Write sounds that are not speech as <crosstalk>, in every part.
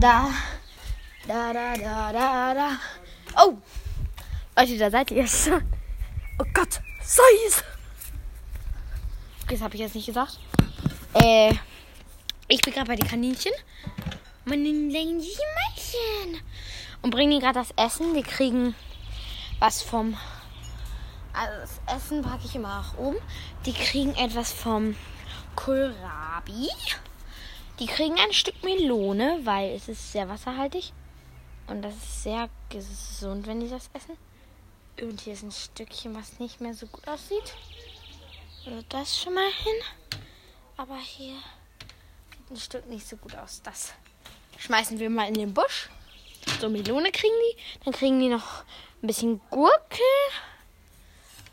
Da. Da, da, da, da, da. Oh! Leute, da seid ihr schon. Oh Gott, Size! Okay, das habe ich jetzt nicht gesagt. Äh, ich bin gerade bei den Kaninchen. Meine Mädchen. Und bringen ihnen gerade das Essen. Die kriegen was vom. Also das Essen packe ich immer nach oben. Die kriegen etwas vom Kohlrabi. Die kriegen ein Stück Melone, weil es ist sehr wasserhaltig. Und das ist sehr gesund, wenn die das essen. Und hier ist ein Stückchen, was nicht mehr so gut aussieht. Also das schon mal hin. Aber hier sieht ein Stück nicht so gut aus. Das schmeißen wir mal in den Busch. So Melone kriegen die. Dann kriegen die noch ein bisschen Gurke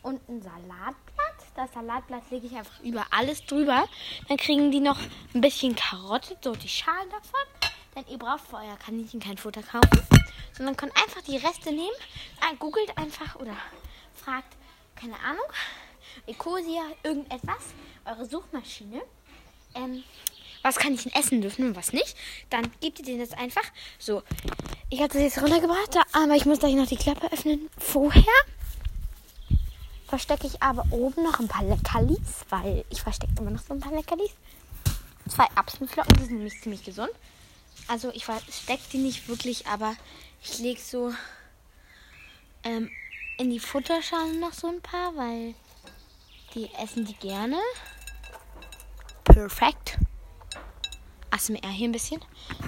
und ein Salatblatt. Das Salatblatt lege ich einfach über alles drüber. Dann kriegen die noch ein bisschen Karotte, so die Schalen davon. Denn ihr braucht für euer Kaninchen kein Futter kaufen, sondern könnt einfach die Reste nehmen. Ah, googelt einfach oder fragt, keine Ahnung, Ecosia, irgendetwas, eure Suchmaschine. Ähm, was kann ich denn essen dürfen und was nicht? Dann gebt ihr denen das einfach. So, ich habe das jetzt runtergebracht, aber ich muss gleich noch die Klappe öffnen. Vorher verstecke ich aber oben noch ein paar Leckerlis, weil ich verstecke immer noch so ein paar Leckerlis. Zwei Apfelflocken, die sind nämlich ziemlich gesund. Also ich verstecke die nicht wirklich, aber ich lege so ähm, in die Futterschale noch so ein paar, weil die essen die gerne. Perfekt. ASMR hier ein bisschen.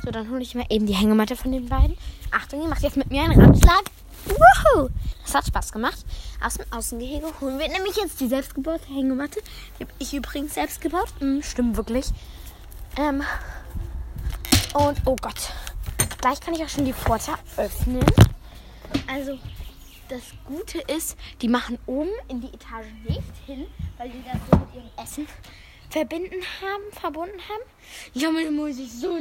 So, dann hole ich mir eben die Hängematte von den beiden. Achtung, ihr macht jetzt mit mir einen Ratschlag. Woohoo! Das hat Spaß gemacht. Aus dem Außengehege holen wir nämlich jetzt die selbstgebaute Hängematte. Die habe ich übrigens selbst gebaut. Hm, stimmt wirklich. Ähm, und, oh Gott. Gleich kann ich auch schon die Pforte öffnen. Also, das Gute ist, die machen oben in die Etage nicht hin, weil die das so mit ihrem Essen verbinden haben, verbunden haben. Ja, meine Mäuse ist so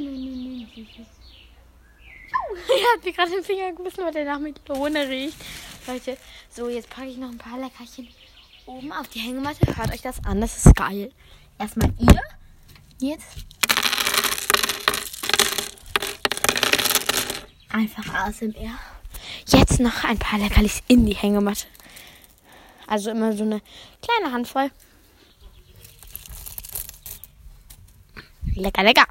niedlich. <laughs> Er hat mir gerade den Finger gebissen, weil der nach Melone riecht. Leute, so, jetzt packe ich noch ein paar Leckerchen oben auf die Hängematte. Hört euch das an, das ist geil. Erstmal ihr. Jetzt. Einfach ASMR. Jetzt noch ein paar Leckerlis in die Hängematte. Also immer so eine kleine Handvoll. Lecker, lecker.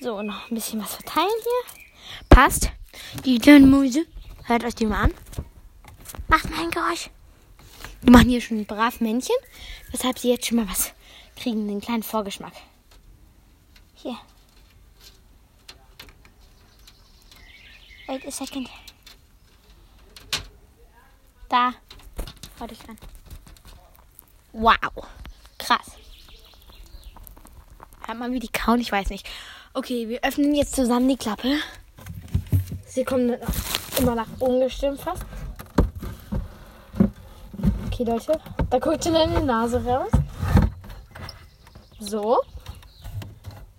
So, noch ein bisschen was verteilen hier. Passt. Die kleinen Mäuse. Hört euch die mal an. Macht mal ein Geräusch. Die machen hier schon brav Männchen, weshalb sie jetzt schon mal was kriegen, den kleinen Vorgeschmack. Hier. Wait a second. Da. Warte ich an. Wow. Krass. Hört mal, wie die kauen, ich weiß nicht. Okay, wir öffnen jetzt zusammen die Klappe. Sie kommen immer nach oben gestimmt fast. Okay, Leute. Da guckt schon eine Nase raus. So.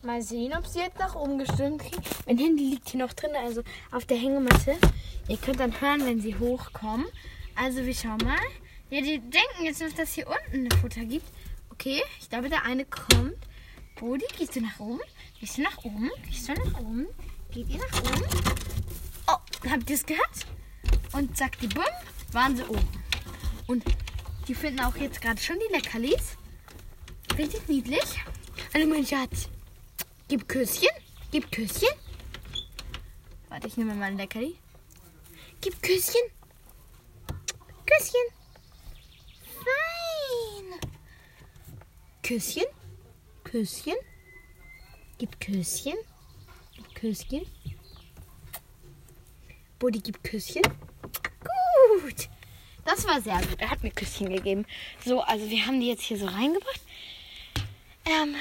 Mal sehen, ob sie jetzt nach oben gestimmt kriegen. Mein Handy liegt hier noch drin, also auf der Hängematte. Ihr könnt dann hören, wenn sie hochkommen. Also wir schauen mal. Ja, die denken jetzt, dass es hier unten ein Futter gibt. Okay, ich glaube, der eine kommt. Bodi, gehst du nach oben? Gehst du nach oben? Gehst du nach oben? Geht ihr nach oben? Oh, habt ihr es gehört? Und zack, die Bumm, waren sie oben. Und die finden auch jetzt gerade schon die Leckerlis. Richtig niedlich. Hallo mein Schatz. Gib Küsschen. Gib Küsschen. Warte, ich nehme mal ein Leckerli. Gib Küsschen. Küsschen. Fein. Küsschen. Küsschen. Gib Küsschen. Gib Küsschen. Buddy gibt Küsschen. Gut. Das war sehr gut. Er hat mir Küsschen gegeben. So, also wir haben die jetzt hier so reingebracht. Ähm,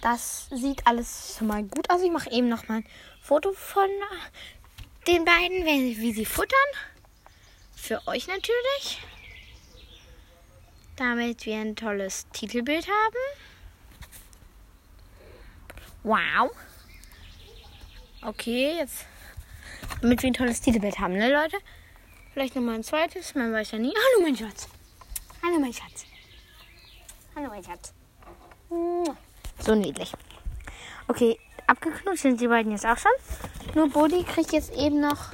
das sieht alles schon mal gut aus. Ich mache eben noch mal ein Foto von den beiden, wie sie futtern. Für euch natürlich. Damit wir ein tolles Titelbild haben. Wow. Okay, jetzt. Damit wir ein tolles Titelbild haben, ne, Leute? Vielleicht nochmal ein zweites, man weiß ja nie. Hallo, mein Schatz. Hallo, mein Schatz. Hallo, mein Schatz. So niedlich. Okay, abgeknutscht sind die beiden jetzt auch schon. Nur Bodi kriegt jetzt eben noch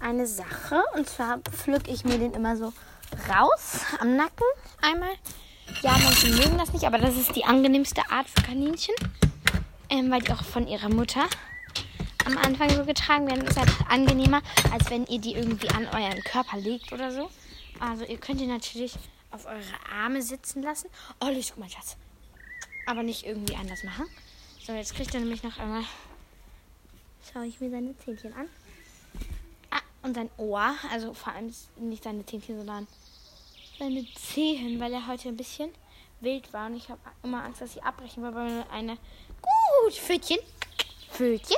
eine Sache. Und zwar pflück ich mir den immer so raus am Nacken einmal. Ja, manche mögen das nicht, aber das ist die angenehmste Art für Kaninchen. Ähm, weil die auch von ihrer Mutter am Anfang so getragen werden. Ist halt angenehmer, als wenn ihr die irgendwie an euren Körper legt oder so. Also ihr könnt die natürlich auf eure Arme sitzen lassen. Oh, Luis, guck mal, Schatz. Aber nicht irgendwie anders machen. So, jetzt kriegt er nämlich noch einmal. Schaue ich mir seine Zähnchen an. Ah, und sein Ohr. Also vor allem nicht seine Zähnchen, sondern seine Zehen, weil er heute ein bisschen wild war. Und ich habe immer Angst, dass sie abbrechen, weil wir eine. Gut, Pfötchen. Pfötchen.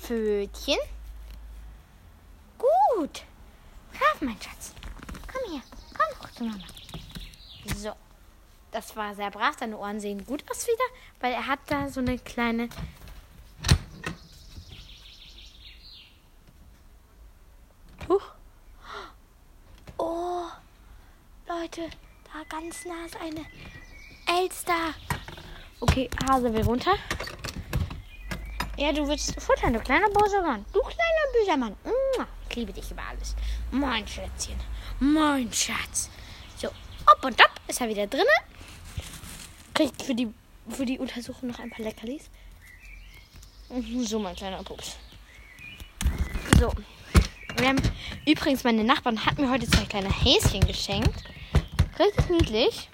Pfötchen. Gut. Brav, mein Schatz. Komm her. Komm hoch zu Mama. So. Das war sehr brav. Seine Ohren sehen gut aus wieder, weil er hat da so eine kleine. Huch. Oh, Leute, da ganz nah ist eine Elster. Okay, Hase will runter. Ja, du willst futtern, du kleiner böser. Du kleiner böser Mann. Ich liebe dich über alles. Mein Schätzchen. Mein Schatz. So, hopp und hopp ist er wieder drinnen. Kriegt für die, für die Untersuchung noch ein paar Leckerlis. So, mein kleiner Pups. So. Übrigens, meine Nachbarn hat mir heute zwei kleine Häschen geschenkt. Richtig niedlich.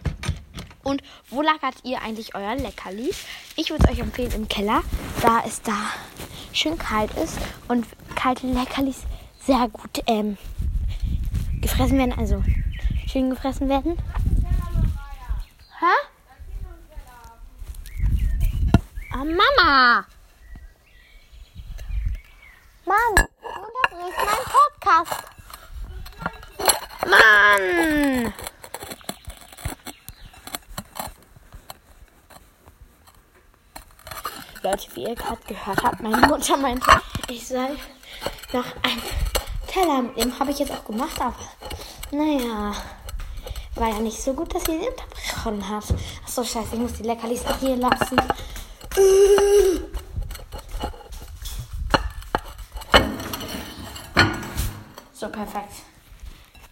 Und wo lagert ihr eigentlich euer Leckerli? Ich würde es euch empfehlen im Keller, da es da schön kalt ist und kalte Leckerlis sehr gut ähm, gefressen werden, also schön gefressen werden. Hä? Oh, Mama! Mann, du unterbrichst meinen Podcast. Mann! Leute, wie ihr gerade gehört habt, meine Mutter meinte, ich soll noch einen Teller mitnehmen. Habe ich jetzt auch gemacht, aber naja, war ja nicht so gut, dass sie den unterbrochen hat. Achso, scheiße, ich muss die Leckerlis auch hier lassen. So, perfekt.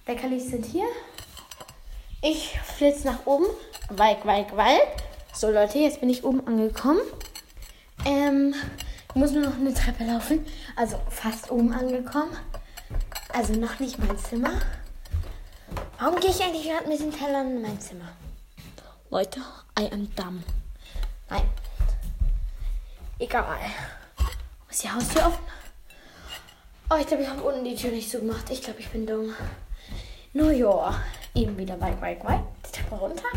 Leckerlis sind hier. Ich flitze nach oben. Weig, weig, weig. So, Leute, jetzt bin ich oben angekommen. Ähm, ich muss nur noch eine Treppe laufen. Also fast oben angekommen. Also noch nicht mein Zimmer. Warum gehe ich eigentlich gerade mit den Tellern in mein Zimmer? Leute, I am dumb. Nein. Egal. Ist die Haustür offen? Oh, ich glaube, ich habe unten die Tür nicht so gemacht. Ich glaube, ich bin dumm. No, ja. Eben wieder weit, weit, weit. Die Treppe runter.